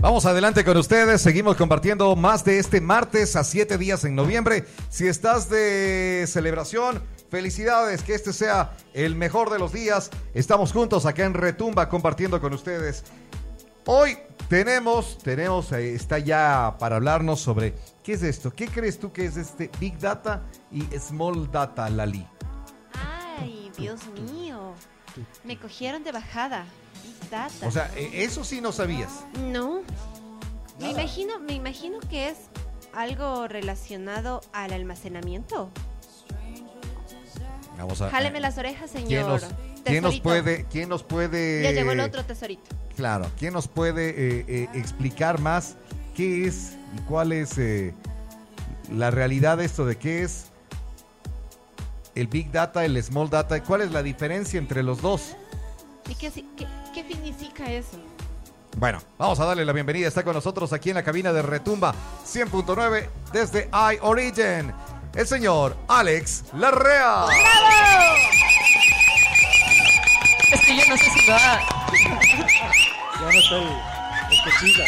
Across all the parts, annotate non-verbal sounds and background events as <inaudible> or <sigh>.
Vamos adelante con ustedes, seguimos compartiendo más de este martes a siete días en noviembre. Si estás de celebración, felicidades, que este sea el mejor de los días. Estamos juntos acá en Retumba compartiendo con ustedes. Hoy tenemos, tenemos, está ya para hablarnos sobre qué es esto. ¿Qué crees tú que es este Big Data y Small Data, Lali? Ay, Dios mío. Me cogieron de bajada. Big Data. O sea, eh, eso sí no sabías. No. Me imagino, me imagino que es algo relacionado al almacenamiento. Vamos a. Jáleme las orejas, ¿Quién señor. nos, quién nos puede, quién nos puede? Ya llegó el otro tesorito. Claro, ¿quién nos puede eh, eh, explicar más qué es y cuál es eh, la realidad de esto de qué es el Big Data, el Small Data? ¿Cuál es la diferencia entre los dos? ¿Y qué, si- qué, qué significa eso? Bueno, vamos a darle la bienvenida. Está con nosotros aquí en la cabina de Retumba 100.9 desde iOrigin, el señor Alex Larrea. Es que yo no sé si va. Ya no está el, el que chilla.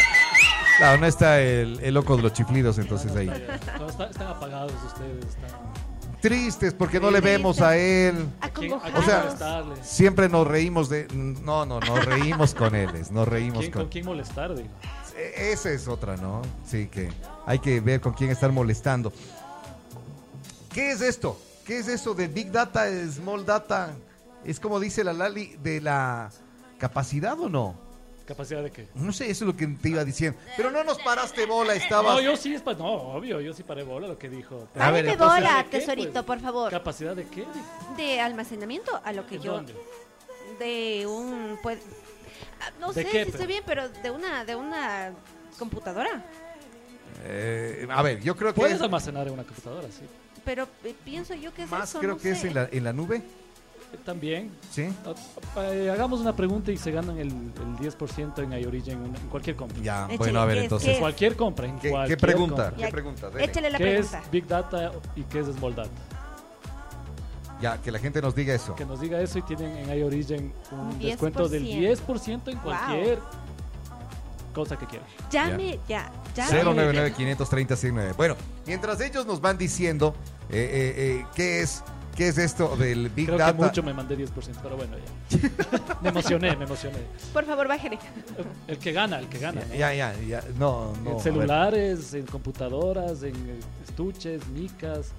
Claro, no está el, el loco de los chiflidos entonces ahí. No, está- están apagados ustedes. Están... Tristes porque no le vemos a él. ¿A quién- a quién O sea, molestarle? Siempre nos reímos de... No, no, nos reímos con él, nos reímos ¿Quién- con... ¿Con quién molestar? Digo. E- Esa es otra, ¿no? Sí, que hay que ver con quién estar molestando. ¿Qué es esto? ¿Qué es eso de Big Data, Small Data? Es como dice la Lali, de la capacidad o no? ¿Capacidad de qué? No sé, eso es lo que te iba diciendo. Pero no nos paraste bola, estabas... No, yo sí, es pa- no, obvio, yo sí paré bola lo que dijo. A ver, bola, ¿De qué, tesorito, pues? por favor. ¿Capacidad de qué? De almacenamiento a lo que ¿De yo... dónde? De un... Pues, no ¿De sé qué, si estoy bien, pero de una, de una computadora. Eh, a ver, yo creo que Puedes es- almacenar en una computadora, sí. Pero eh, pienso yo que es más eso, creo no que es en la, en la nube. También. Sí. Ah, eh, hagamos una pregunta y se ganan el, el 10% en iOrigin en, en cualquier compra. Ya, Échale, bueno, a ver, entonces... ¿Qué es? Cualquier compra, en ¿Qué, cualquier qué pregunta? compra. ¿Qué Ya, pregunta? Dele. Échale la ¿Qué pregunta. es Big Data y qué es Small Data? Ya, que la gente nos diga eso. Que nos diga eso y tienen en iOrigin un Un descuento del 10%. 10% en Wow. cualquier cosa que quieran. Llame ya, llame. 099-530-109. Bueno, mientras ellos nos van diciendo eh, eh, eh, qué es qué es esto del Big Creo Data. que mucho me mandé 10%, pero bueno, ya. <laughs> me emocioné, me emocioné. Por favor, bájale. El que gana, el que gana. ¿no? Ya, ya, ya. No, no. en celulares, en computadoras, en estuches, micas,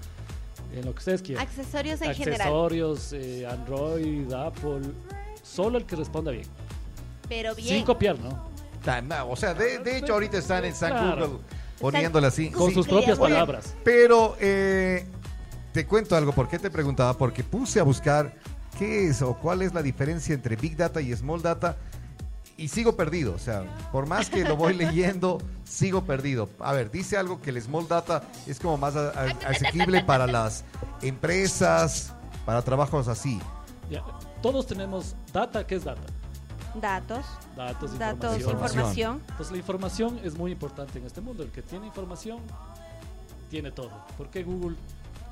en lo que ustedes quieran. Accesorios en general. Accesorios, eh, Android, Apple. Solo el que responda bien. Pero bien. Sin copiar, ¿no? O sea, de, de hecho, ahorita están en San Claro. Google poniéndole así. Con Sí. sus propias Oye, palabras. Pero eh, te cuento algo. ¿Por qué te preguntaba? Porque puse a buscar qué es o cuál es la diferencia entre Big Data y Small Data. Y sigo perdido, o sea, por más que lo voy <laughs> leyendo, sigo perdido. A ver, dice algo que el Small Data es como más a- a- asequible para las empresas, para trabajos así. Ya. Todos tenemos data. ¿Qué es data? Datos, Datos, datos, información. información. Entonces la información es muy importante en este mundo. El que tiene información tiene todo. ¿Por qué Google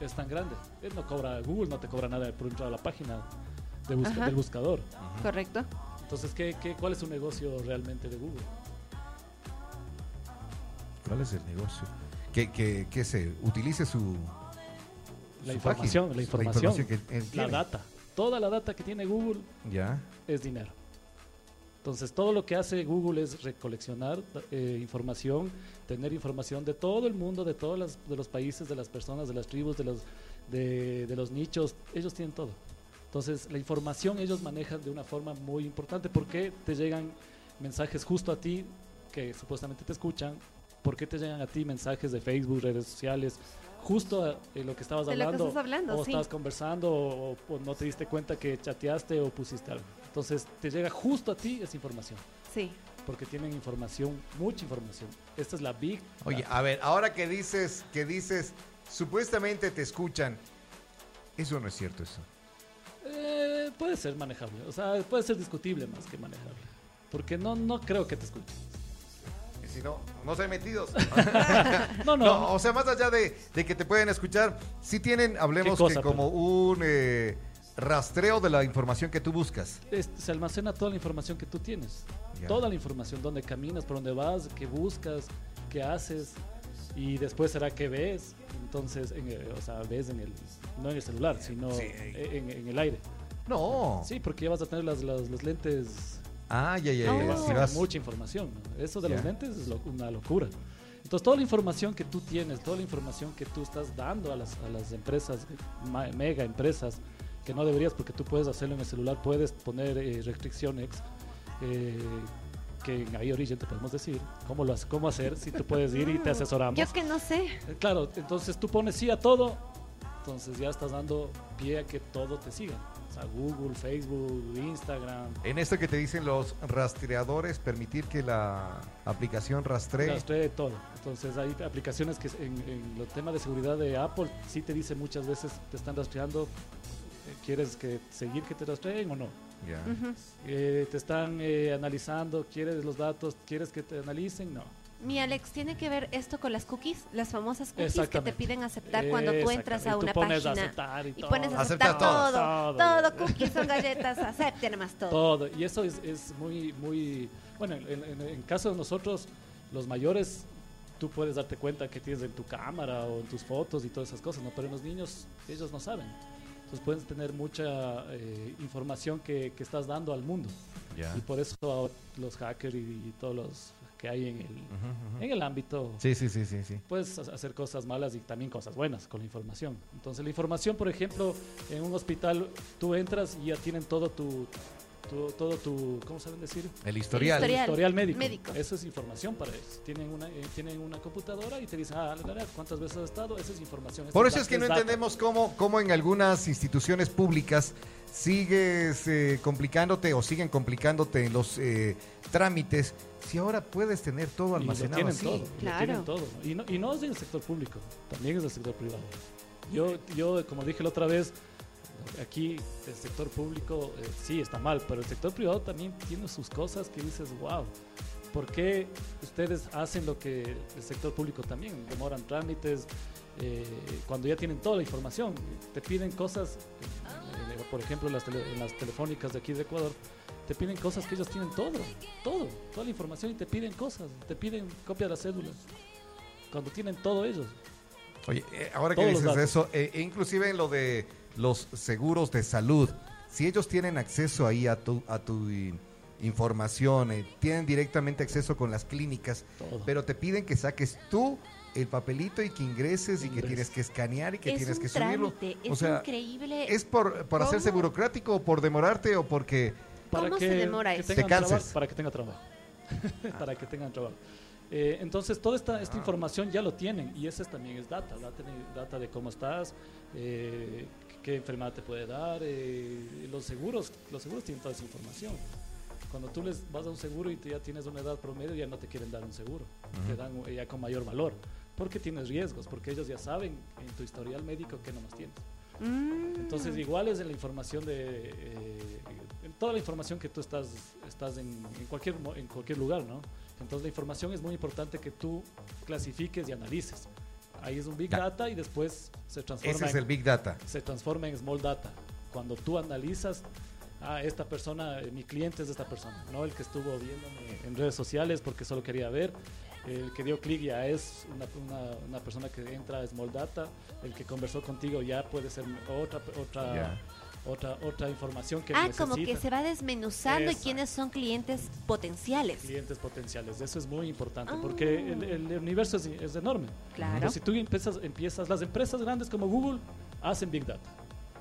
es tan grande? Él no cobra, Google no te cobra nada por entrar a la página de busca- del buscador. Correcto. Entonces, ¿qué, qué, cuál es su negocio realmente de Google? ¿Cuál es el negocio? Que, que, que se utilice su... La su información, página, la información, que él la data. Toda la data que tiene Google Ya. es dinero. Entonces, todo lo que hace Google es recoleccionar eh, información, tener información de todo el mundo, de todos las- de los países, de las personas, de las tribus, de los, de, de los nichos. Ellos tienen todo. Entonces, la información ellos manejan de una forma muy importante porque te llegan mensajes justo a ti que supuestamente te escuchan. ¿Por qué te llegan a ti mensajes de Facebook, redes sociales? Justo a- en lo que estabas De lo que hablando. estás hablando, o sí. estabas conversando o, o no te diste cuenta que chateaste o pusiste algo. Entonces te llega justo a ti esa información, Sí. porque tienen información, mucha información. Esta es la big. Oye, data. a ver, ahora que dices, que dices, supuestamente te escuchan, eso no es cierto eso. Eh, puede ser manejable, o sea, puede ser discutible más que manejable, porque no, no creo que te escuchen. Y si no, no se metidos. <laughs> <laughs> No, no, No, o sea, más allá de, de que te pueden escuchar, sí tienen, hablemos ¿Qué cosa, que como un eh, rastreo de la información que tú buscas. es- se almacena toda la información que tú tienes. Ya. toda la información, dónde caminas, por dónde vas, qué buscas, qué haces y después será qué ves. Entonces, en el- o sea, ves en el, no en el celular, sino Sí. en, en el aire. No. Sí, porque ya vas a tener las, las, las lentes Ah, ya, ya, ya. Oh. ya. vas Si mucha información. ¿no? Eso de los Ya. lentes es lo- una locura. Entonces, toda la información que tú tienes, toda la información que tú estás dando a las, a las empresas, ma- mega empresas, que no deberías porque tú puedes hacerlo en el celular, puedes poner eh, restricciones eh, que en iOrigin te podemos decir cómo, lo, hace- cómo hacer, si tú puedes ir y te <laughs> asesoramos. Yo que no sé. Eh, Claro, entonces tú pones sí a todo, entonces ya estás dando pie a que todo te siga. O sea, Google, Facebook, Instagram, En esto que te dicen los rastreadores, permitir que la aplicación rastree. Rastree todo. Entonces hay aplicaciones que en, en los temas de seguridad de Apple sí te dice muchas veces te están rastreando. ¿Quieres que seguir que te rastreen o no? Eh, te están eh, analizando, ¿quieres los datos? ¿Quieres que te analicen? No. Mi Alex, ¿tiene que ver esto con las cookies? Las famosas cookies que te piden aceptar cuando tú entras a una tú pones página. aceptar y, Y todo. pones a Aceptar aceptar todo. todo. Todo. Todo, cookies son galletas, acepte además todo. Todo. Y eso es, es muy, muy... Bueno, en, en- en caso de nosotros, los mayores, tú puedes darte cuenta que tienes en tu cámara o en tus fotos y todas esas cosas, ¿no? Pero en los niños, ellos no saben. Entonces pueden tener mucha eh, información que, que estás dando al mundo. Y por eso los hackers y, y todos los que hay en el, en el ámbito Sí, sí, sí, sí, sí. puedes ha- hacer cosas malas y también cosas buenas con la información. Entonces la información, por ejemplo, en un hospital tú entras y ya tienen todo tu, tu- todo tu, ¿cómo saben decir? El historial. Historial. Historial médico. médico. Eso es información para ellos. Tienen una, eh, tienen una computadora y te dicen, ah, la, la, la, ¿cuántas veces has estado? Esa es información. esa Por es eso es que no data. entendemos cómo, cómo en algunas instituciones públicas sigues eh, complicándote o siguen complicándote en los eh, trámites si ahora puedes tener todo Y lo almacenado tienen así. todo, lo Claro. tienen todo. Y no, y no es del sector público, también es del sector privado. Yo, yo como dije la otra vez, aquí el sector público eh, sí está mal, pero el sector privado también tiene sus cosas que dices, wow, ¿por qué ustedes hacen lo que el sector público también? Demoran trámites, eh, cuando ya tienen toda la información, te piden cosas, eh, eh, por ejemplo, en las, tele- en las telefónicas de aquí de Ecuador, te piden cosas que ellos tienen todo, todo, toda la información y te piden cosas, te piden copia de las cédulas, cuando tienen todo ellos. Oye, eh, ahora que Todos dices eso, eh, inclusive en lo de los seguros de salud, si ellos tienen acceso ahí a tu, a tu información, eh, tienen directamente acceso con las clínicas, Todo. pero te piden que saques tú el papelito y que ingreses y que tienes que escanear y que es tienes un que subirlo. trámite, O es sea, increíble. ¿Es por, por hacerse burocrático o por demorarte o porque... ¿Cómo se demora que eso? tengan Te cansas. trabajo- para que tenga trabajo. <laughs> para que tengan trabajo. Eh, entonces, toda esta, esta información ya lo tienen y esa es también es data, data, de- data de cómo estás, eh, qué enfermedad te puede dar, eh, los seguros, los seguros tienen toda esa información. Cuando tú les vas a un seguro y tú ya tienes una edad promedio, ya no te quieren dar un seguro, te dan eh, ya con mayor valor, porque tienes riesgos, porque ellos ya saben en tu historial médico qué nomás tienes. Mm. Entonces, igual es en la información de. eh, en toda la información que tú estás, estás en, en cualquier, en cualquier lugar, ¿no? Entonces, la información es muy importante que tú clasifiques y analices. Ahí es un Big. Data y después se transforma, Ese es en, el Big Data. se transforma en Small Data. Cuando tú analizas, ah, esta persona, eh, mi cliente es esta persona, no el que estuvo viéndome en redes sociales porque solo quería ver. El que dio clic ya es una, una- una persona que entra a Small Data. El que conversó contigo ya puede ser otra, otra. Otra, otra información que Ah, necesita. como que se va desmenuzando y Exacto. quiénes son clientes potenciales. clientes potenciales. Eso es muy importante Ah. porque el, el universo es, es enorme. Claro. Entonces, si tú empiezas, empiezas, las empresas grandes como Google hacen Big Data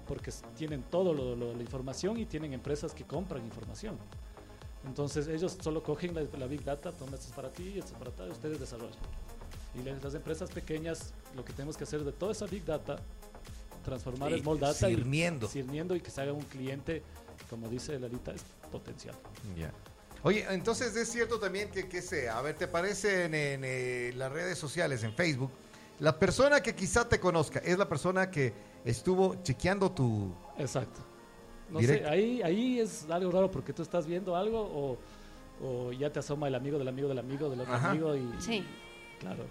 porque tienen lo- la información y tienen empresas que compran información. Entonces ellos solo cogen la, la Big Data, toma esto es para ti, esto es para ti, ustedes desarrollan. Y las, las empresas pequeñas, lo que tenemos que hacer de toda esa Big Data, transformar Sí, Small Data sirviendo. y sirviendo y que se haga un cliente, como dice Lalita, es potencial. Ya. Oye, entonces es cierto también que, que sea, a ver, ¿te aparece en, en, eh, las redes sociales, en Facebook? La persona que quizá te conozca es la persona que estuvo chequeando tu... Exacto. No Directo. sé, ahí, ahí es algo raro porque tú estás viendo algo o, o ya te asoma el amigo del amigo del amigo del otro Ajá. amigo y Sí. claro.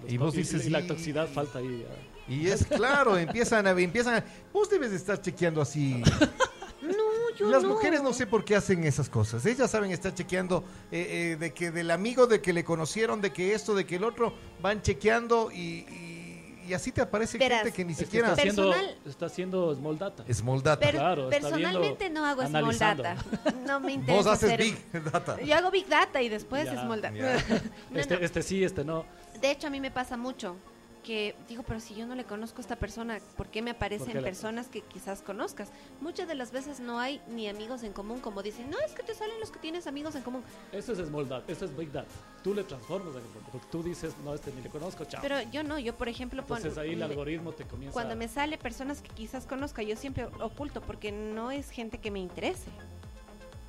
los Y co- vos dices, y la "Y- toxicidad falta ahí. ah. Y es claro, empiezan a... Empiezan a- vos debes de estar chequeando así. <laughs> No, yo Las no. mujeres no sé por qué hacen esas cosas. Ellas saben estar chequeando eh, eh, de que del amigo, de que le conocieron, de que esto, de que el otro, van chequeando y, y- y así te aparece Verás, gente que ni Es que siquiera... está haciendo, Personal- está haciendo small data. Small data. Per- Claro, personalmente viendo, no hago small data. No me <laughs> interesa Vos haces hacer- big data. Yo hago big data y después Ya, small data. ya. <laughs> Este, no. este sí, este no. De hecho, a mí me pasa mucho que digo, pero si yo no le conozco a esta persona, ¿por qué me ¿Por aparecen qué personas que quizás conozcas? Muchas de las veces no hay ni amigos en común, como dicen, no, es que te salen los que tienes amigos en común. Eso es small data, eso es big data. Tú le transformas en el porque tú dices, no, este ni le conozco, chao. Pero yo no, yo por ejemplo, pon- Entonces ahí el me- algoritmo te comienza cuando me sale personas que quizás conozca, yo siempre oculto porque no es gente que me interese.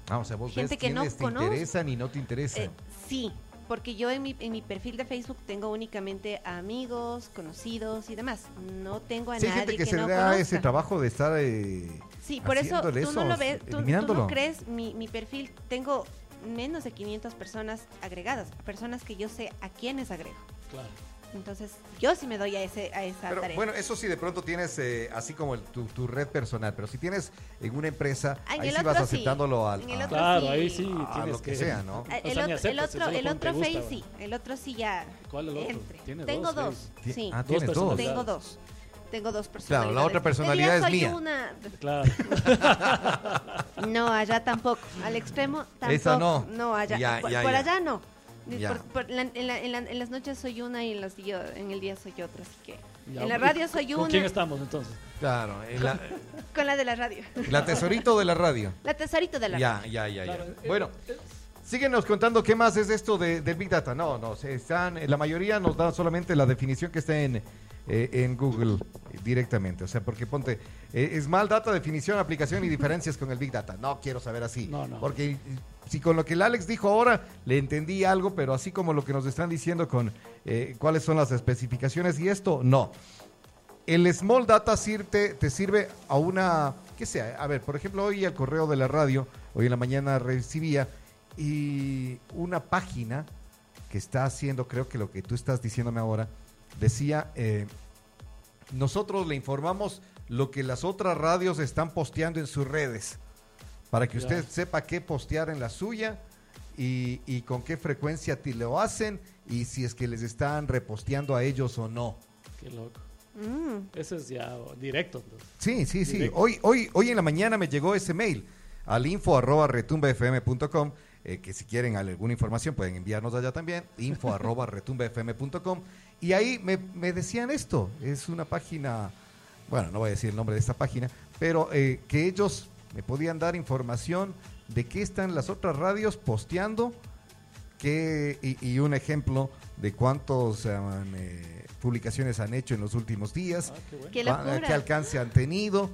Ah, o sea, vos Gente ves que no te conozco. interesan y no te interesan. Eh, sí, porque yo en mi, en mi perfil de Facebook tengo únicamente amigos, conocidos y demás. No tengo a sí, nadie gente que, se no da ese trabajo de estar... eh, Sí, por eso tú no lo ves, tú- tú, no crees mi, mi perfil. Tengo menos de 500 personas agregadas, personas que yo sé a quiénes agrego. Claro. Entonces, yo sí me doy a, ese, a esa Pero tarea. bueno, eso sí, de pronto tienes eh, así como el- tu, tu red personal, pero si tienes en una empresa, Ah, en ahí el sí vas otro sí. aceptándolo al, En el a- otro Claro, sí. ahí sí a tienes lo que que sea, ¿no? <laughs> Ah, O El, sea, otro, el otro, el otro gusta, Face sí, el otro sí ya ¿Cuál es el otro? Tienes Tengo dos, dos, sí. Ah, tienes dos. Tengo dos. Tengo dos personalidades. Claro, la otra personalidad es soy mía. una- Claro. <laughs> No, allá tampoco. Al extremo tampoco. Esa no. No, allá. Ya, por ya, por ya. allá no. Ni Ya. por- por la- en, la- en la- en las noches soy una y en, las, yo- en el día soy otra. Así que. Ya, en la ¿y radio soy ¿Con una. quién estamos entonces? Claro, en la, <laughs> Con la de la radio. la tesorito de la radio. La tesorito de la Ya, radio. ya, ya, ya. Claro, Bueno, eh, síguenos contando qué más es esto de, del Big Data. No, no, se están, la mayoría nos da solamente la definición que está en, eh, en Google eh, directamente. O sea, porque ponte, eh, es mal data, definición, aplicación y diferencias con el Big Data. No quiero saber así. No, no. Porque si con lo que el Alex dijo ahora le entendí algo, pero así como lo que nos están diciendo con eh, cuáles son las especificaciones y esto, no. El Small Data sirve, te sirve a una, ¿qué sea? A ver, por ejemplo, hoy el correo de la radio, hoy en la mañana recibía y una página que está haciendo, creo que lo que tú estás diciéndome ahora, decía, eh, nosotros le informamos lo que las otras radios están posteando en sus redes, para que usted sepa qué postear en la suya y, y con qué frecuencia te lo hacen y si es que les están reposteando a ellos o no. Qué loco. Mm. Ese es ya directo. entonces. Sí, sí, sí. Hoy, hoy, hoy en la mañana me llegó ese mail al info arroba retumbafm.com, eh, que si quieren alguna información pueden enviarnos allá también, info arroba retumbafm.com. Y ahí me, me decían esto, es una página, bueno, no voy a decir el nombre de esta página, pero eh, que ellos me podían dar información de qué están las otras radios posteando que, y, y un ejemplo de cuántas publicaciones han hecho en los últimos días Ah, qué bueno. Qué alcance han tenido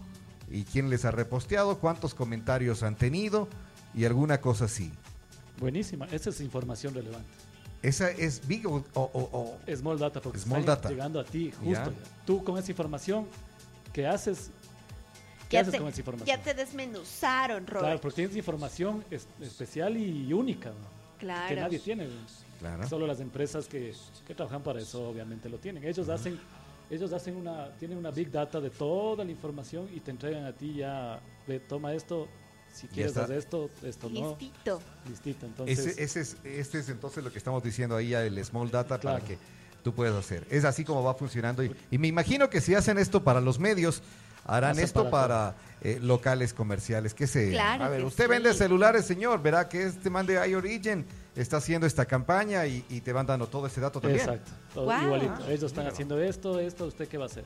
y quién les ha reposteado, cuántos comentarios han tenido y alguna cosa así. Buenísima. Esa es información relevante. Esa es big o, o- o- Small data porque Small está data. llegando a ti justo. Ya. Tú con esa información, ¿qué haces? ¿Qué Ya haces te, con esa información? ya te desmenuzaron, Claro, Robert. porque tienes información es- especial y única, ¿no? Claro. que nadie tiene. Claro. Solo las empresas que, que trabajan para eso obviamente lo tienen. Ellos hacen, ellos hacen una, tienen una big data de toda la información y te entregan a ti ya, ve, toma esto, si quieres está. hacer esto, esto no, Listito. listito. Entonces, Ese, ese es, este es entonces lo que estamos diciendo ahí, el small data para que tú puedas hacer. Es así como va funcionando. Y, y me imagino que si hacen esto para los medios, harán Hacen esto para para eh, locales comerciales. Que se, Claro a ver, que usted sí. vende celulares, señor, verá que este man de iOrigin está haciendo esta campaña y, y te van dando todo ese dato también. exacto, todo Guau. igualito. Ellos están haciendo esto, esto, ¿usted qué va a hacer?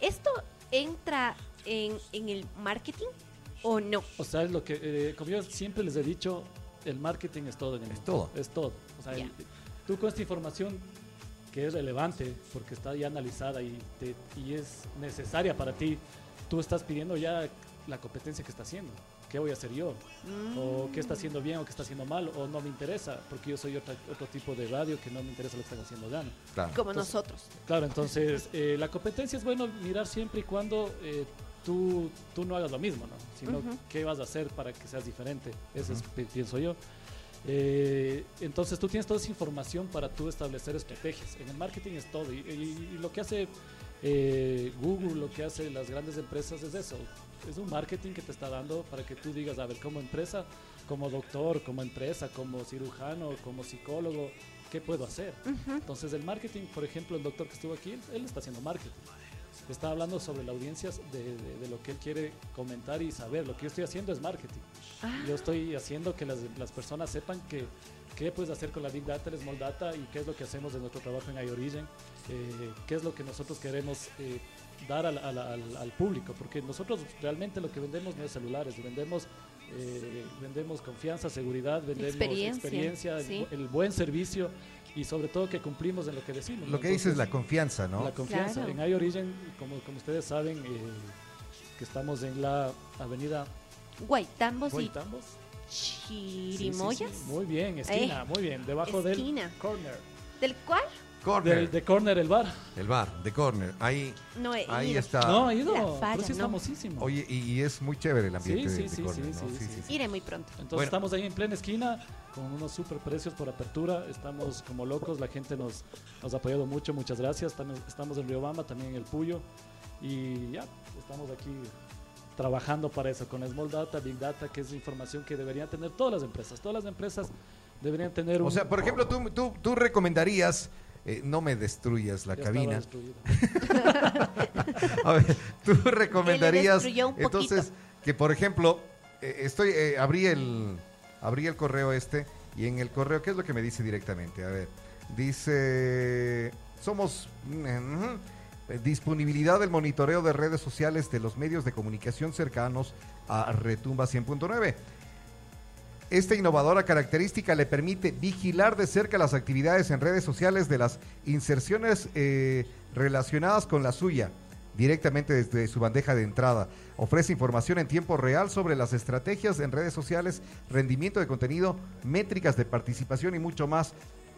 ¿Esto entra en, en el marketing o no? O sea, es lo que, eh, como yo siempre les he dicho, el marketing es todo en el Es mundo. todo. Es todo. O sea, Ya. el- tú con esta información que es relevante porque está ya analizada y, te- y es necesaria para ti, tú estás pidiendo ya la competencia que está haciendo. ¿Qué voy a hacer yo? ¿O qué está haciendo bien o qué está haciendo mal? ¿O no me interesa? Porque yo soy otra- otro tipo de radio que no me interesa lo que están haciendo ya. ¿no? Claro. Como Entonces- nosotros. Claro, entonces eh, la competencia es bueno mirar siempre y cuando eh, tú, tú no hagas lo mismo, ¿no? Sino qué vas a hacer para que seas diferente. Eso es, pi- pienso yo. Eh, entonces tú tienes toda esa información para tú establecer estrategias. En el marketing es todo. Y, y- y lo que hace eh, Google, lo que hace las grandes empresas es eso. Es un marketing que te está dando para que tú digas, a ver, como empresa, como doctor, como empresa, como cirujano, como psicólogo, ¿qué puedo hacer? Entonces el marketing, por ejemplo, el doctor que estuvo aquí, él, él está haciendo marketing. Está hablando sobre la audiencia de, de- de lo que él quiere comentar y saber. Lo que yo estoy haciendo es marketing. Ah, Yo estoy haciendo que las, las personas sepan que qué puedes hacer con la Big Data, el Small Data y qué es lo que hacemos en nuestro trabajo en iOrigin, eh, qué es lo que nosotros queremos eh, dar al, al- al- al público, porque nosotros realmente lo que vendemos no es celulares, vendemos, eh, vendemos confianza, seguridad, vendemos Experiencia, experiencia, el sí. bu- el, buen servicio y sobre todo que cumplimos en lo que decimos. Lo que dices es la confianza, ¿no? la confianza. Claro. En iOrigin, como, como ustedes saben, eh, que estamos en la avenida Guaitambos y Guaitambos. Sí, sí, Chirimoyas. sí. Muy bien, esquina, muy bien. Debajo Esquina. del corner. ¿Del cual? Corner, Del de corner el bar. el bar, de corner. Ahí, No he ahí ido. está. no, ha ido. Pero falla, sí es no. famosísimo. Oye, y, y es muy chévere el ambiente Sí, de, sí, de sí, corner, sí, ¿no? sí, sí. Iré muy pronto. Entonces Bueno. estamos ahí en plena esquina con unos super precios por apertura. Estamos como locos, la gente nos, nos ha apoyado mucho, muchas gracias. Estamos, estamos en Riobamba, también en El Puyo. Y ya, estamos aquí trabajando para eso, con Small Data, Big Data, que es información que deberían tener todas las empresas. Todas las empresas deberían tener un... O sea, por ejemplo, tú, tú, tú recomendarías, eh, no me destruyas la Ya cabina. <laughs> A ver, tú recomendarías entonces que por ejemplo eh, estoy eh, abrí el abrí el correo este y en el correo qué es lo que me dice directamente a ver dice somos mm, eh, disponibilidad del monitoreo de redes sociales de los medios de comunicación cercanos a Retumba 100.9 esta innovadora característica le permite vigilar de cerca las actividades en redes sociales de las inserciones eh, relacionadas con la suya, directamente desde su bandeja de entrada. Ofrece información en tiempo real sobre las estrategias en redes sociales, rendimiento de contenido, métricas de participación y mucho más.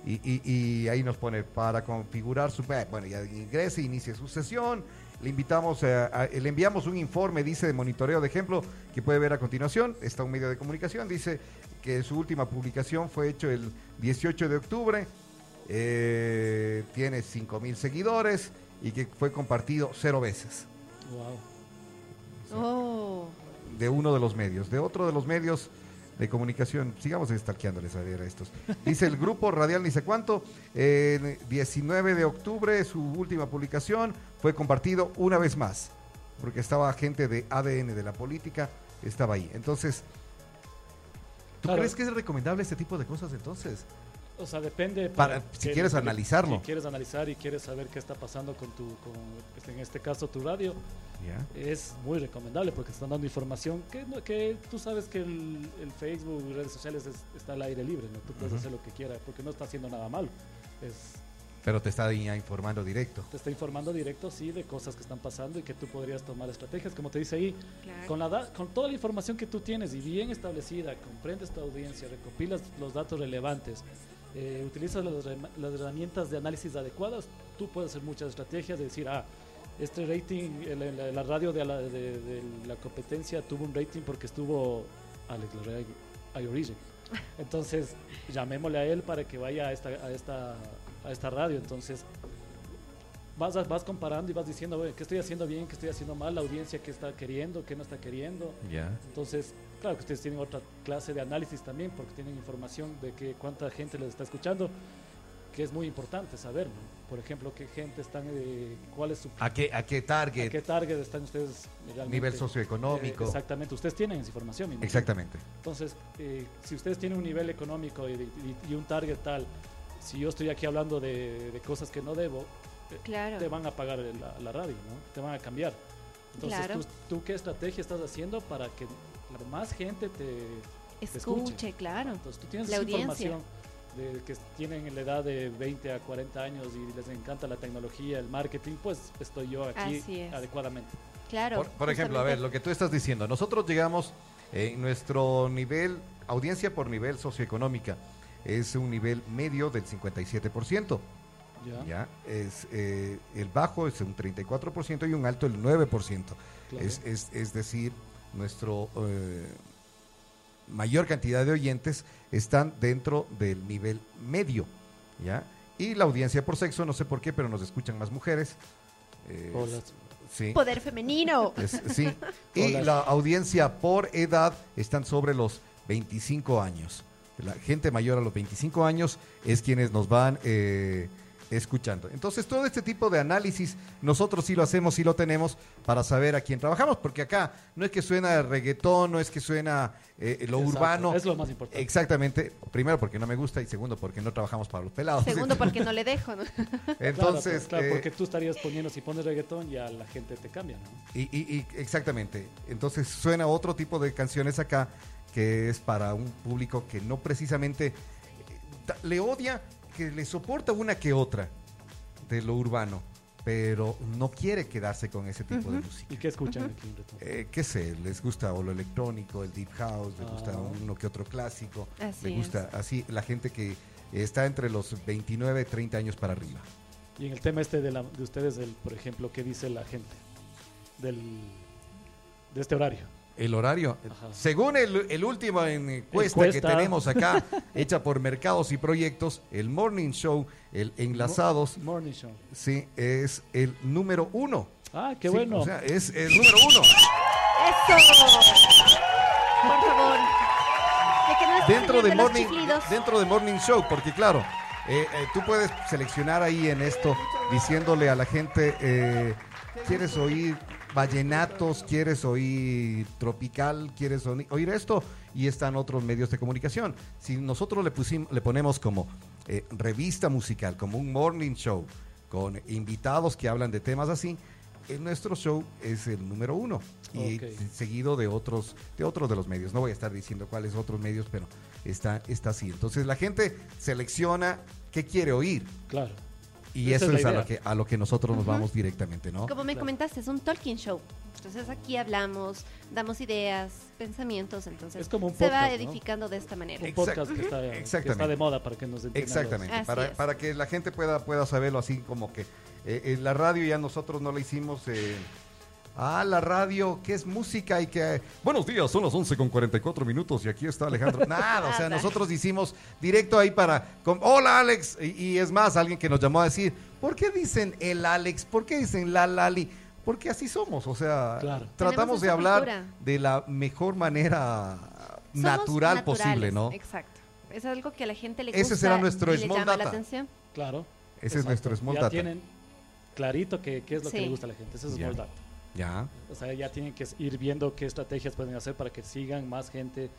Y, y- y ahí nos pone para configurar su... eh, Bueno, ya ingrese, inicie su sesión. Le invitamos, a- a- le enviamos un informe, dice, de monitoreo de ejemplo, que puede ver a continuación. Está un medio de comunicación, dice que su última publicación fue hecho el 18 de octubre. eh, tiene 5 mil seguidores y que fue compartido cero veces Wow. Oh. de uno de los medios. De otro de los medios de comunicación, sigamos estalqueándoles a ver a estos. Dice el grupo radial ni sé cuánto, el 19 de octubre su última publicación fue compartido una vez más, porque estaba gente de ADN de la política, estaba ahí. Entonces, ¿tú Claro. crees que es recomendable este tipo de cosas entonces? O sea, depende. Para- si que- quieres analizarlo. Si quieres analizar y quieres saber qué está pasando con tu, con, este, en este caso, tu radio, es muy recomendable porque están dando información que, no- que tú sabes que el, el Facebook, redes sociales es- está al aire libre, ¿no? Tú puedes hacer lo que quieras porque no está haciendo nada malo. Es, Pero te está informando directo. te está informando directo, sí, de cosas que están pasando y que tú podrías tomar estrategias, como te dice ahí, Claro. con, la da- con toda la información que tú tienes y bien establecida, comprendes tu audiencia, recopilas los datos relevantes, eh, utilizas las, las herramientas de análisis adecuadas, tú puedes hacer muchas estrategias de decir, ah, este rating, el- el- la, radio de la, de, la competencia tuvo un rating porque estuvo Alex Larrea y. Entonces, llamémosle a él para que vaya a esta, a esta, a esta radio. Entonces, vas, vas comparando y vas diciendo, "Oye, ¿qué estoy haciendo bien? ¿Qué estoy haciendo mal? La audiencia, ¿qué está queriendo? ¿Qué no está queriendo? Entonces, claro que ustedes tienen otra clase de análisis también, porque tienen información de que cuánta gente les está escuchando, que es muy importante saber, ¿no? Por ejemplo, qué gente están, eh, cuál es su ¿A qué, a qué target? a qué target están ustedes realmente. Nivel socioeconómico. Eh, exactamente, ustedes tienen esa información. Exactamente. Entonces, eh, si ustedes tienen un nivel económico y, y- y un target tal, si yo estoy aquí hablando de, de cosas que no debo, Claro. te van a pagar la, la radio, ¿no? Te van a cambiar. Entonces, Claro. ¿tú, tú qué estrategia estás haciendo para que la más gente te... Escuche, escuche. claro. Entonces, tú tienes La esa audiencia. información de que tienen la edad de 20 a 40 años y les encanta la tecnología, el marketing, pues estoy yo aquí adecuadamente. Claro. Por, por ejemplo, a ver, lo que tú estás diciendo, nosotros llegamos eh, en nuestro nivel, audiencia por nivel socioeconómica, es un nivel medio del 57%. ¿Ya? ¿ya? Es, eh, el bajo es un 34% y un alto el 9%. Claro. Es, es, es decir, nuestro, eh, mayor cantidad de oyentes están dentro del nivel medio, ¿ya? Y la audiencia por sexo, no sé por qué, pero nos escuchan más mujeres. Eh, sí. Poder femenino. Es- sí. <laughs> Y Hola. la audiencia por edad están sobre los 25 años. La gente mayor a los 25 años es quienes nos van eh, escuchando. Entonces, todo este tipo de análisis nosotros sí lo hacemos, sí lo tenemos para saber a quién trabajamos, porque acá no es que suena reggaetón, no es que suena eh, lo Exacto, urbano. Es lo más importante. Exactamente. Primero porque no me gusta y segundo porque no trabajamos para los pelados. Segundo, <laughs> porque no le dejo. ¿no? Entonces, claro, claro, eh, porque tú estarías poniendo, si pones reggaetón, ya la gente te cambia, ¿no? Y, y- y exactamente. Entonces suena otro tipo de canciones acá que es para un público que no precisamente eh, le odia, que le soporta una que otra de lo urbano, pero no quiere quedarse con ese tipo de música. ¿Y qué escuchan aquí en Bretón? Eh, ¿Qué sé? Les gusta o lo electrónico, el deep house, les gusta Ah. uno que otro clásico, Así le gusta así la gente que está entre los 29 30 años para arriba. Y en el tema este de, la- de ustedes, del, por ejemplo, ¿qué dice la gente del, de este horario? El horario, Ajá. según el, el último encuesta, Encuesta. que tenemos acá, <laughs> hecha por Mercados y Proyectos, el Morning Show, el Enlazados, Morning Show. sí, es el número uno. Ah, qué Sí, bueno. O sea, es el número uno. ¡Eso! Por favor. De que no Dentro de, morning, dentro de Morning Show, porque claro, eh, eh, tú puedes seleccionar ahí en esto, diciéndole a la gente, eh, ¿quieres oír vallenatos? ¿Quieres oír tropical? ¿Quieres oír esto? Y están otros medios de comunicación. Si nosotros le, pusimos, le ponemos como eh, revista musical, como un morning show, con invitados que hablan de temas así, en nuestro show es el número uno y seguido de otros de otros de los medios. No voy a estar diciendo cuáles otros medios, pero está está así. Entonces la gente selecciona qué quiere oír Claro. Y Esa eso es es, la a lo que a lo que nosotros nos vamos directamente, ¿no? Como me Claro. comentaste, es un talking show. Entonces aquí hablamos, damos ideas, pensamientos, entonces Es como un se va edificando de esta manera. Un Exact- podcast que está, que Exactamente. está de moda para que nos Exactamente, para, para que la gente pueda, pueda saberlo así como que eh, en la radio ya nosotros no le hicimos... eh, Ah, la radio, que es música y que... Buenos días, son las 11 con 44 minutos y aquí está Alejandro. <laughs> Nada, o sea, nosotros hicimos directo ahí para... con- Hola, Alex. Y, y es más, alguien que nos llamó a decir, ¿por qué dicen el Alex? ¿Por qué dicen la Lali? Porque así somos, o sea, Claro. tratamos de hablar cultura. de la mejor manera Somos natural posible, ¿no? Exacto. Es algo que a la gente le Ese gusta será nuestro y le small llama la data. atención. Claro. Ese es nuestro small ya data. tienen clarito que- qué es lo que le gusta a la gente. Ese es Ya. small data. Ya. O sea, ya tienen que ir viendo qué estrategias pueden hacer para que sigan más gente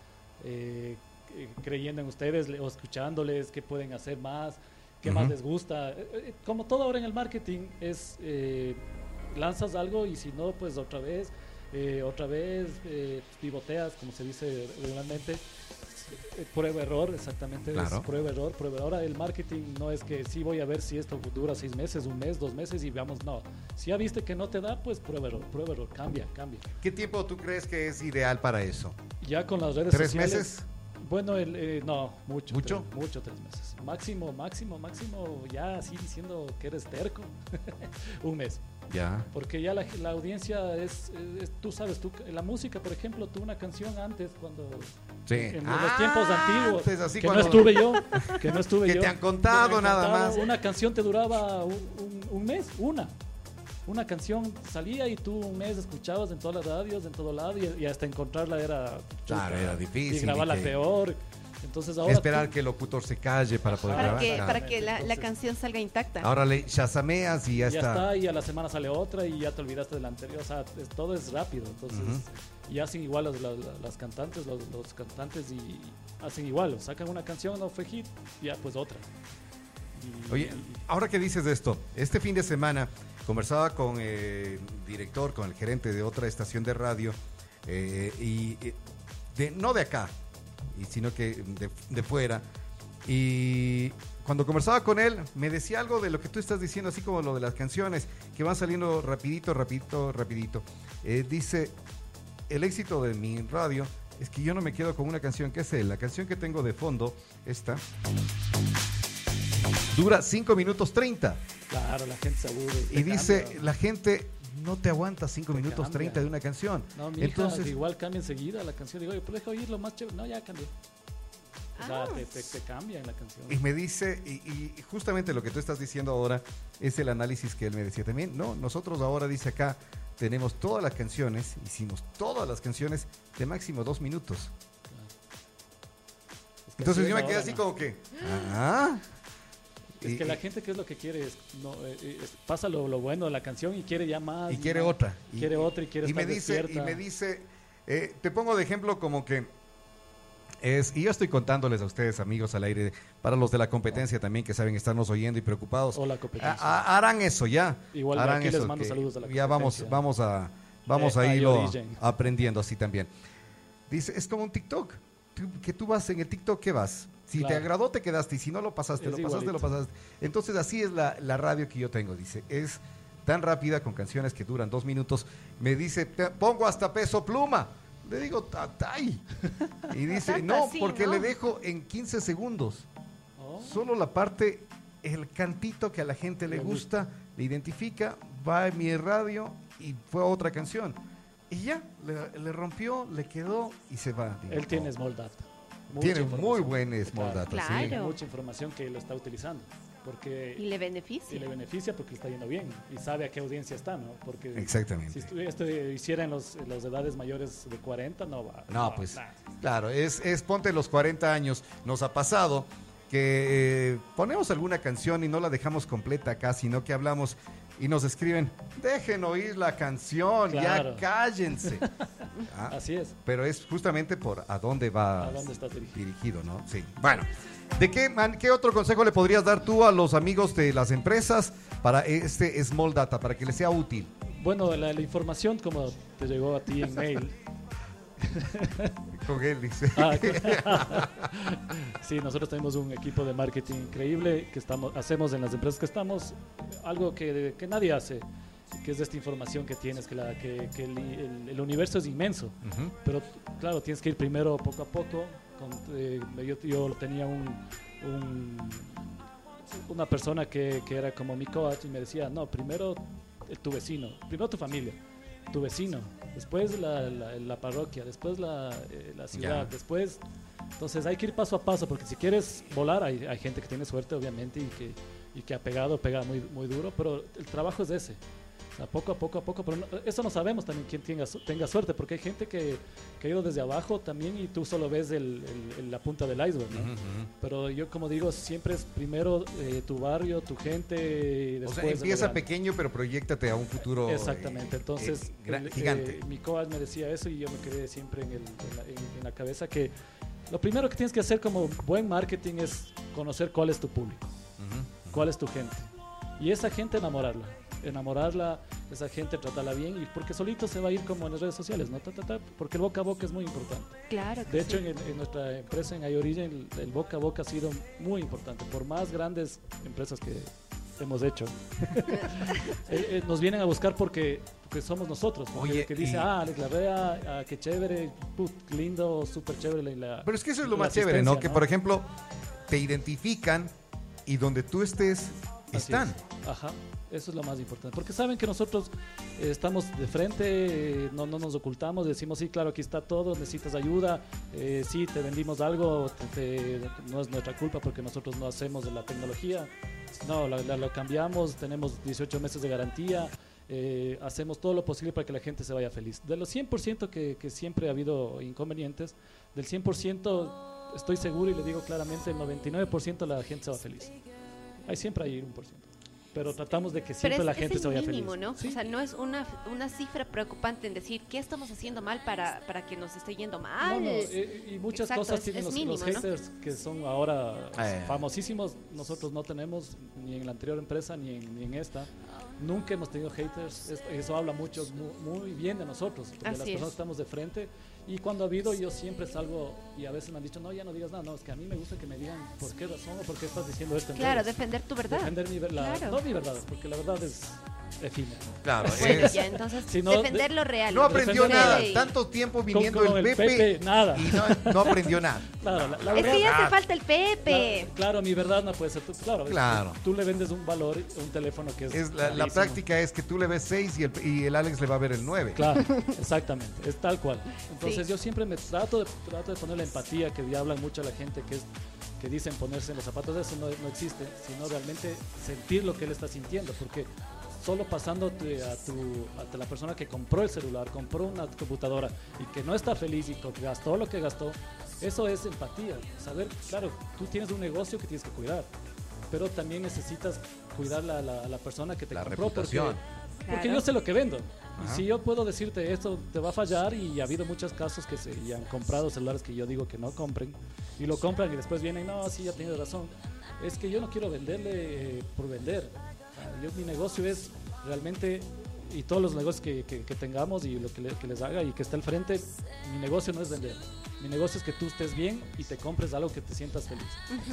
eh, eh, creyendo en ustedes o escuchándoles, qué pueden hacer más, qué más les gusta. Eh, Como todo ahora en el marketing es eh, lanzas algo y si no, pues otra vez, eh, otra vez eh, pivoteas, como se dice regularmente. Eh, Prueba error, exactamente. Claro. Es prueba error, prueba error. Ahora el marketing no es que sí voy a ver si esto dura seis meses, un mes, dos meses y veamos, no. Si ya viste que no te da, pues prueba error, prueba error, cambia, cambia. ¿Qué tiempo tú crees que es ideal para eso? Ya con las redes ¿Tres sociales. meses? Bueno, el, eh, no, mucho. ¿Mucho? Tres, mucho, tres meses. Máximo, máximo, máximo, ya así diciendo que eres terco. <laughs> un mes. Ya. Porque ya la, la audiencia es, es- tú sabes, tú, la música, por ejemplo, tuvo una canción antes cuando Sí. en Ah, los tiempos antiguos antes, así que cuando- no estuve yo, <laughs> que no estuve Que yo. te han contado han nada contado, más. Una canción te duraba un, un- un mes, una. Una canción salía y tú un mes escuchabas en todas las radios, en todo lado, y, y hasta encontrarla era... Claro, era difícil, Y grabarla y que- peor. Entonces ahora... Esperar tú- que el locutor se calle para poder Para grabar. que, Claro. para que la, la Entonces- canción salga intacta. Ahora le chasameas y ya, ya está. está. y a la semana sale otra y ya te olvidaste de la anterior. O sea, es- todo es rápido. Entonces, y hacen igual las, las- las cantantes, los, los cantantes y hacen igual. Sacan una canción, no fue hit, ya pues otra. Y- Oye, ahora que dices de esto, este fin de semana conversaba con el director, con el gerente de otra estación de radio, eh, y eh, de, no de acá, y sino que de, de fuera. Y cuando conversaba con él, me decía algo de lo que tú estás diciendo, así como lo de las canciones, que van saliendo rapidito, rapidito, rapidito. Eh, dice, el éxito de mi radio es que yo no me quedo con una canción, que es la canción que tengo de fondo, esta. Dura 5 minutos 30. Claro, la gente se aburre. Y dice, cambia. la gente no te aguantas 5 Te minutos cambia. 30 de una canción. No, mi Entonces, hija igual cambia enseguida la canción. Digo, oye, pero deja oír lo más chévere. No, ya cambió. O sea, Ah. te, te- te cambia en la canción. y me dice, y, y justamente lo que tú estás diciendo ahora es el análisis que él me decía también. No, nosotros ahora, dice acá, tenemos todas las canciones, hicimos todas las canciones de máximo dos minutos. Es que Entonces yo me quedé así ¿no? como que, ah. Es Y- que la y- gente, ¿qué es lo que quiere? Es, no, eh, eh, es- pasa lo, lo bueno de la canción y quiere ya más. y quiere más. otra. Y- Quiere otra y quiere y me dice despierta. Y me dice, eh, te pongo de ejemplo como que es, y yo estoy contándoles a ustedes, amigos al aire, para los de la competencia también que saben estarnos oyendo y preocupados. O la competencia. a- a- harán eso ya. Igual harán aquí les eso, mando que saludos a la Ya vamos, vamos a, vamos De a irlo aprendiendo así también. Dice, es como un TikTok. Tú- que tú vas en el TikTok, ¿qué vas? Si te agradó, te quedaste. Y si no lo pasaste, Es lo pasaste, lo pasaste. Entonces, así es la, la radio que yo tengo, dice. Es tan rápida con canciones que duran dos minutos. Me dice, "Te pongo hasta peso pluma. Le digo, tatay. <laughs> Y dice, no, así, porque ¿no? le dejo en 15 segundos. Oh, Solo la parte, el cantito que a la gente le gusta, le identifica, va en mi radio y fue otra canción. Y ya, le, le rompió, le quedó y se va. Digo, Él tiene Small Data. Mucha Tiene muy buen Small Claro. Data, sí. Claro. Tiene mucha información que lo está utilizando. Porque Y le y beneficia. le beneficia porque le está yendo bien y sabe a qué audiencia está, ¿no? Porque Exactamente. si esto hiciera en los, en las edades mayores de 40, no va. No, pues, nada. Claro, es, es ponte los 40 años. Nos ha pasado que eh, ponemos alguna canción y no la dejamos completa acá, sino que hablamos y nos escriben, dejen oír la canción, Claro. ya cállense. <laughs> Ah, Así es. pero es justamente por a dónde va ¿A dónde estás dirigido? dirigido, ¿no? Sí. Bueno, ¿de qué, man- qué otro consejo le podrías dar tú a los amigos de las empresas para este Small Data, para que les sea útil? Bueno, la, la información como te llegó a ti en mail. <laughs> Con él dice. Ah, <laughs> sí, nosotros tenemos un equipo de marketing increíble que estamos, hacemos en las empresas que estamos, algo que, que nadie hace, que es esta información que tienes, que, la, que, que el, el- el universo es inmenso, Ujú. pero claro, tienes que ir primero poco a poco. Con, eh, yo, yo tenía un, un- una persona que, que era como mi coach y me decía, no, primero eh, tu vecino, primero tu familia, tu vecino, después la, la- la parroquia, después la, eh, la ciudad, después... Entonces hay que ir paso a paso, porque si quieres volar, hay, hay gente que tiene suerte, obviamente, y que, y que ha pegado, pega muy, muy duro, pero el trabajo es ese. Sea, poco a poco a poco, pero no- eso no sabemos también quién tenga, tenga suerte, porque hay gente que, que ha ido desde abajo también y tú solo ves el- el- el- la punta del iceberg. Pero yo como digo, siempre es primero eh, tu barrio, tu gente, y O sea, empieza pequeño, pero proyectate a un futuro. eh, Exactamente, entonces eh, gran- el- gigante. eh, mi coach me decía eso y yo me quedé siempre en, la, en- en la cabeza que lo primero que tienes que hacer como buen marketing es conocer cuál es tu público, cuál es tu gente. Y esa gente enamorarla, enamorarla, esa gente tratarla bien y porque solito se va a ir como en las redes sociales, ¿no? Ta, ta, ta, porque el boca a boca es muy importante. Claro que De hecho, sí. en, en nuestra empresa en iOrigin, el, el boca a boca ha sido muy importante. Por más grandes empresas que hemos hecho, <laughs> eh, eh, nos vienen a buscar porque, porque somos nosotros. porque Oye, que dice, y- ah, Alex Larrea, ah, qué chévere, put, lindo, súper chévere. La, Pero es que eso es lo más chévere, ¿no? asistencia, Que, por ejemplo, te identifican y donde tú estés, Así están. es. Ajá, eso es lo más importante. Porque saben que nosotros eh, estamos de frente, eh, no, no nos ocultamos, decimos, sí, claro, aquí está todo, necesitas ayuda, eh, sí, te vendimos algo, no es nuestra culpa porque nosotros no hacemos la tecnología. No, la- cambiamos, tenemos 18 meses de garantía. eh, hacemos todo lo posible para que la gente se vaya feliz. De los 100% que, que siempre ha habido inconvenientes, del 100% estoy seguro y le digo claramente, el 99% la gente se va feliz. Hay siempre hay un por. Pero tratamos de que Pero siempre es, la es gente el se vaya mínimo, feliz. ¿no? Sí. O sea, no es una, una cifra preocupante en decir qué estamos haciendo mal para, para que nos esté yendo mal. No, no, eh, y muchas Exacto, cosas es- tienen es los, mínimo, los ¿no? haters que son ahora Eh. famosísimos. Nosotros no tenemos ni en la anterior empresa ni en, ni en esta. Nunca hemos tenido haters. Es- Eso habla mucho, mu- muy, bien de nosotros, de las personas es. que estamos de frente. Y cuando ha habido, yo siempre salgo y a veces me han dicho, no, ya no digas nada. No, es que a mí me gusta que me digan por qué razón o por qué estás diciendo esto. Claro, redes". defender tu verdad. defender mi verdad, Claro. no mi verdad, porque la verdad es efímero. Claro, Bueno, es- ya, entonces Si no, defender lo real. no aprendió nada. y- Tanto tiempo viniendo con el el Pepe, Pepe, nada. y no, no aprendió nada. <laughs> Claro, la, la Es verdad- que ya hace falta el Pepe. Claro, claro, mi verdad no puede ser tú. Claro, Claro. tú le vendes un valor, un teléfono que es. Es la, práctica es que tú le ves 6 y el, y el Alex le va a ver el 9. Claro, <laughs> exactamente, es tal cual. Entonces Sí. yo siempre me trato de, trato de poner la empatía que ya hablan mucho a la gente que es que dicen ponerse en los zapatos de eso no, no existe, sino realmente sentir lo que él está sintiendo, porque solo pasando a tu, a la persona que compró el celular, compró una computadora y que no está feliz y que gastó lo que gastó, eso es empatía. Saber, claro, tú tienes un negocio que tienes que cuidar, pero también necesitas cuidar a la, la persona que te La compró porque- reputación. porque Claro. yo sé lo que vendo. Ajá. Y si yo puedo decirte esto te va a fallar y ha habido muchos casos que se y han comprado celulares que yo digo que no compren y lo compran y después vienen, no, sí, ya tienes razón. Es que yo no quiero venderle eh, por vender. Yo, mi negocio es realmente, y todos los negocios que, que- que tengamos y lo que, le- que les haga y que esté al frente, mi negocio no es vender. Mi negocio es que tú estés bien y te compres algo que te sientas feliz.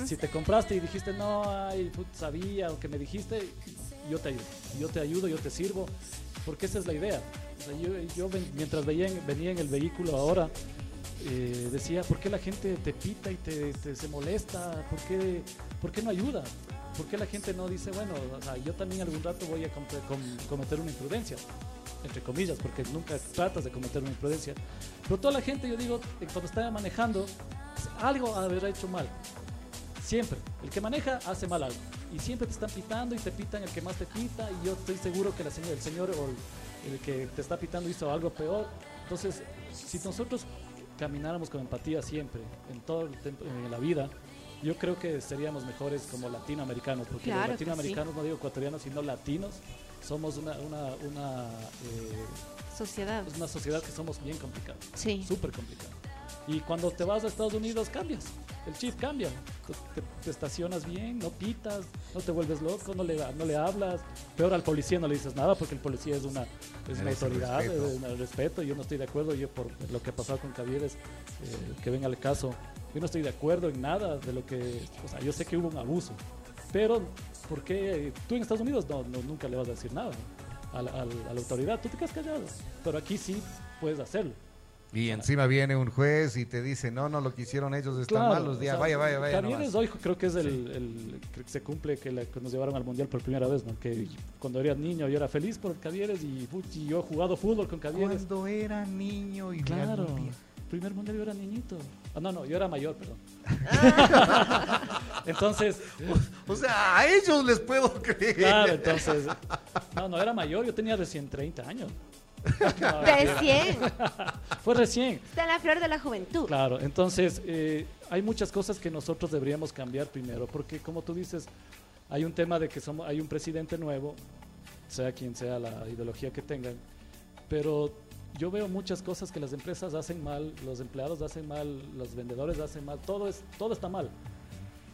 Si te compraste y dijiste, no, ay, sabía o que me dijiste, yo te ayudo. Yo te ayudo, yo te sirvo, porque esa es la idea. O sea, yo, yo ven- mientras veía venía en el vehículo ahora, eh, decía, ¿por qué la gente te pita y te, te- se molesta? ¿Por qué, ¿Por qué no ayuda? ¿Por qué la gente no dice, bueno, o sea, yo también algún rato voy a com- com- cometer una imprudencia? Entre comillas, porque nunca tratas de cometer una imprudencia. Pero toda la gente, yo digo, eh, cuando está manejando, algo habrá hecho mal. Siempre. El que maneja hace mal algo. Y siempre te están pitando y te pitan el que más te pita. Y yo estoy seguro que la señora, el señor o el, el que te está pitando hizo algo peor. Entonces, si nosotros camináramos con empatía siempre, en todo el en la vida, yo creo que seríamos mejores como latinoamericanos. Porque Claro los latinoamericanos, no digo ecuatorianos, sino latinos, somos una, una, una, eh, Sociedad. es una sociedad que somos bien complicados Sí. súper complicado. Y cuando te vas a Estados Unidos cambias, el chip cambia, te, te- estacionas bien, no pitas, no te vuelves loco, no le, no le hablas, peor al policía no le dices nada porque el policía es una, es una autoridad, respeto. es un respeto, yo no estoy de acuerdo, yo por lo que ha pasado con Cavieres, eh, que venga el caso, yo no estoy de acuerdo en nada de lo que, o sea, yo sé que hubo un abuso, pero ¿por qué tú en Estados Unidos no, no- nunca le vas a decir nada a la, a la- autoridad? Tú te quedas callado, pero aquí sí puedes hacerlo. Y encima viene un juez y te dice, no, no, lo que hicieron ellos está Claro, mal, los o días, sea, vaya, vaya, vaya. Cavieres nomás. hoy creo que es el, el- creo que se cumple que, la- que nos llevaron al mundial por primera vez, ¿no? Que cuando era niño yo era feliz por Cavieres y, y yo he jugado fútbol con Cavieres. Cuando era niño y Claro. Primer mundial yo era niñito. Ah, no, no, yo era mayor, perdón. <laughs> entonces, O sea, a ellos les puedo creer. claro, entonces. No, no, era mayor, yo tenía recién 30 años. <laughs> No. Recién. <laughs> Fue recién. Está en la flor de la juventud. Claro, entonces eh, hay muchas cosas que nosotros deberíamos cambiar primero, porque como tú dices, hay un tema de que somos, hay un presidente nuevo, sea quien sea la ideología que tengan, pero yo veo muchas cosas que las empresas hacen mal, los empleados hacen mal, los vendedores hacen mal, todo es, todo está mal.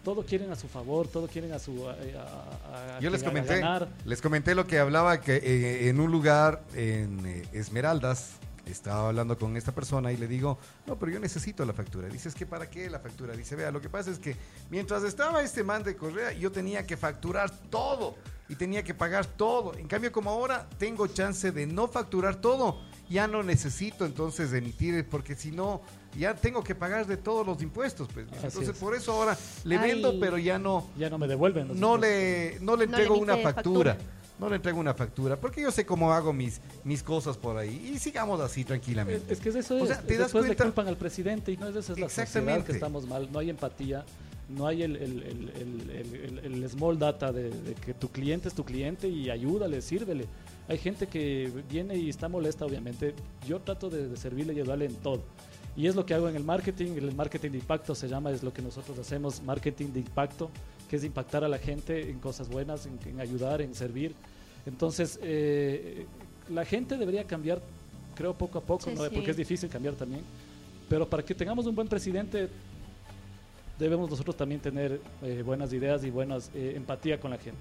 Todo quieren a su favor, todo quieren a su a- Yo les comenté, ganar. les comenté lo que hablaba que eh, en un lugar en eh, Esmeraldas estaba hablando con esta persona y le digo, no, pero yo necesito la factura. Dice, es que para qué la factura. Dice, vea, lo que pasa es que mientras estaba este man de Correa, yo tenía que facturar todo y tenía que pagar todo. En cambio, como ahora tengo chance de no facturar todo, ya no necesito entonces emitir, porque si no, ya tengo que pagar de todos los impuestos. Pues. Así Entonces, es. por eso ahora le Ay. vendo, pero ya no Ya no me devuelven. los no le, no le No le entrego una factura. factura. No le entrego una factura, porque yo sé cómo hago mis, mis cosas por ahí. Y sigamos así tranquilamente. es que es eso O es. sea, te das Después cuenta- le culpan al presidente y no es esa es la sociedad Exactamente. que estamos mal. No hay empatía, no hay el, el, el, el, el- el- el small data de, de que tu cliente es tu cliente y ayúdale, sírvele. Hay gente que viene y está molesta, obviamente. Yo trato de, de servirle y ayudarle en todo. Y es lo que hago en el marketing. El marketing de impacto se llama, es lo que nosotros hacemos, marketing de impacto, que es impactar a la gente en cosas buenas, en, en ayudar, en servir. Entonces, eh, la gente debería cambiar, creo, poco a poco, Sí, ¿no? sí. porque es difícil cambiar también. Pero para que tengamos un buen presidente, debemos nosotros también tener eh, buenas ideas y buenas eh, empatía con la gente.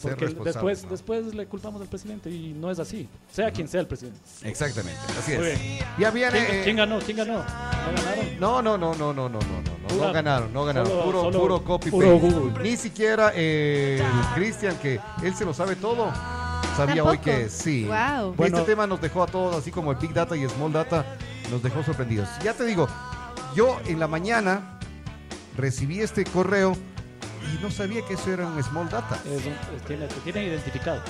Porque después, ¿no? después le culpamos al presidente y no es así. Sea quien sea el presidente. Exactamente, así es. Ya viene. ¿Quién, eh, ¿Quién, ganó? ¿Quién ganó? ¿No ganaron? No, no, no, no, no, no, no. Pura, no ganaron, no ganaron. Solo, puro, solo, puro copy puro paste. Ni siquiera eh, Cristian, que él se lo sabe todo. Sabía ¿Tampoco? hoy que sí. Wow. Este bueno, este tema nos dejó a todos, así como el Big Data y Small Data, nos dejó sorprendidos. Ya te digo, yo en la mañana recibí este correo y no sabía que eso era un Small Data. Es un- es- tiene, te tienen identificado.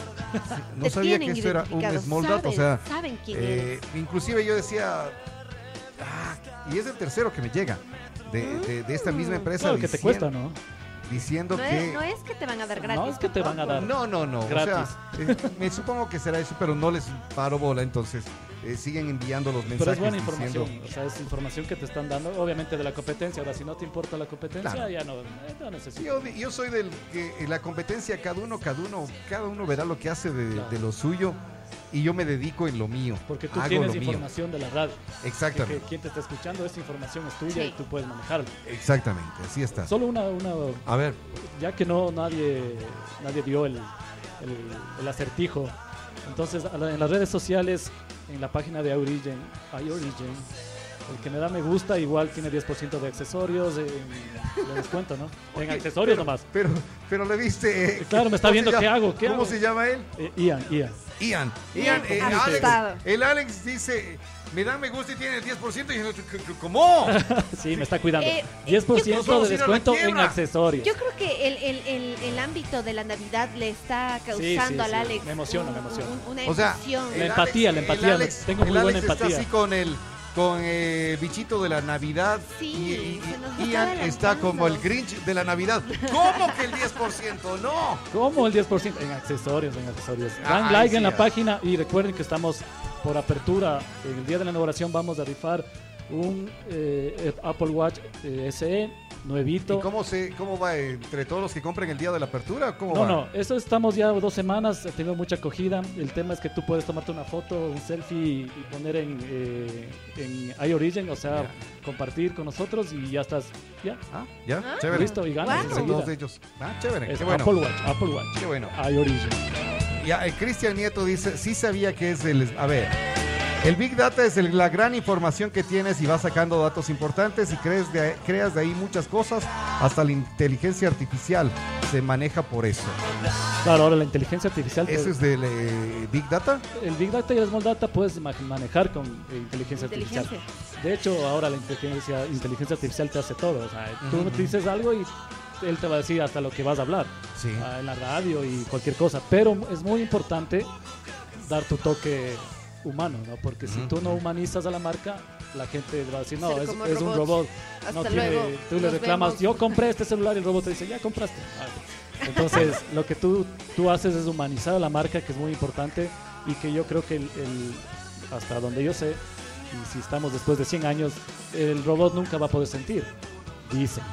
No Te sabía que eso era un Small Data. O sea, saben- quién eh, inclusive yo decía, ah, y es el tercero que me llega de, de- de esta misma empresa. Claro que te cuesta, ¿no? Diciendo No que... es, no es que te van a dar gratis. No es que te van a dar. No, no, no. Gratis. O sea, eh, me supongo que será eso, pero no les paro bola. Entonces, eh, siguen enviando los mensajes. Pero es buena diciendo- información, o sea, es información que te están dando, obviamente de la competencia. Ahora, si no te importa la competencia, Claro. ya no, eh, no necesitas. Yo, yo soy del que en la competencia, cada uno, cada uno, cada uno verá lo que hace de, Claro. de lo suyo y yo me dedico en lo mío. Porque tú hago tienes lo mío. información de la radio. Que, Exactamente, que quien te está escuchando, esa información es tuya Sí. y tú puedes manejarla. exactamente, así está. Solo una, una A ver, ya que no nadie nadie dio el, el, el acertijo. Entonces, en las redes sociales, en la página de iOrigin, iOrigin, el que me da me gusta igual tiene 10% de accesorios, en, de descuento, ¿no? <laughs> En oye, accesorios pero- nomás. Pero, pero le viste. eh, Claro, me está ¿cómo viendo qué hago, qué ¿Cómo hago. se llama él? Eh, Ian, Ian. Ian. Ian, eh, Alex, asustado. el Alex dice, me da me gusta y tiene el 10% y yo, ¿cómo? <laughs> Sí, me está cuidando. Eh, 10% nos vamos de descuento en accesorios. Yo creo que el, el, el, el ámbito de la Navidad le está causando Sí, sí, al sí. Alex Me emociona, un- me emociona. un- una O sea, emoción. La empatía, la empatía, Alex- tengo muy el buena Alex está empatía. así con el con el bichito de la Navidad Sí, y, y- se nos y está Ian está como el Grinch de la Navidad. ¿Cómo que el 10%? No. ¿Cómo el 10%? En accesorios, en accesorios. Dan Ay, like sí, en la página y recuerden que estamos por apertura. En el día de la inauguración vamos a rifar un eh, Apple Watch eh, SE nuevito. ¿Y cómo se cómo va entre todos los que compren el día de la apertura? ¿Cómo No, va? no, eso estamos ya dos semanas, ha tenido mucha acogida. El tema es que tú puedes tomarte una foto, un selfie y poner en, eh, en iOrigin, o sea, compartir con nosotros y ya estás, ya, Ah, ya, Ah. chévere. listo y ganas enseguida. todos de ellos. Ah, chévere. Es Qué bueno. Apple Watch, Apple Watch, Qué bueno. iOrigin. Ya, eh, Cristian Nieto dice, sí sabía que es el... A ver, el Big Data es el- la gran información que tienes y vas sacando datos importantes y crees de, creas de ahí muchas cosas, hasta la inteligencia artificial se maneja por eso. Claro, ahora la inteligencia artificial, te- ¿Eso es del eh, Big Data? el Big Data y el Small Data puedes ma- manejar con eh, inteligencia artificial. De hecho, ahora la inteligencia, inteligencia artificial te hace todo. O sea, tú dices algo y él te va a decir hasta lo que vas a hablar Sí. ah, en la radio y cualquier cosa. Pero es muy importante dar tu toque humano, ¿no? Porque si tú no humanizas a la marca, la gente va a decir, no, es, un robot. Hasta no tiene- luego. tú le reclamas, vemos. yo <laughs> compré este celular y el robot te dice, ya compraste. <laughs> Entonces, lo que tú, tú haces es humanizar a la marca, que es muy importante y que yo creo que el, el- hasta donde yo sé, y si estamos después de 100 años, el robot nunca va a poder sentir, dicen.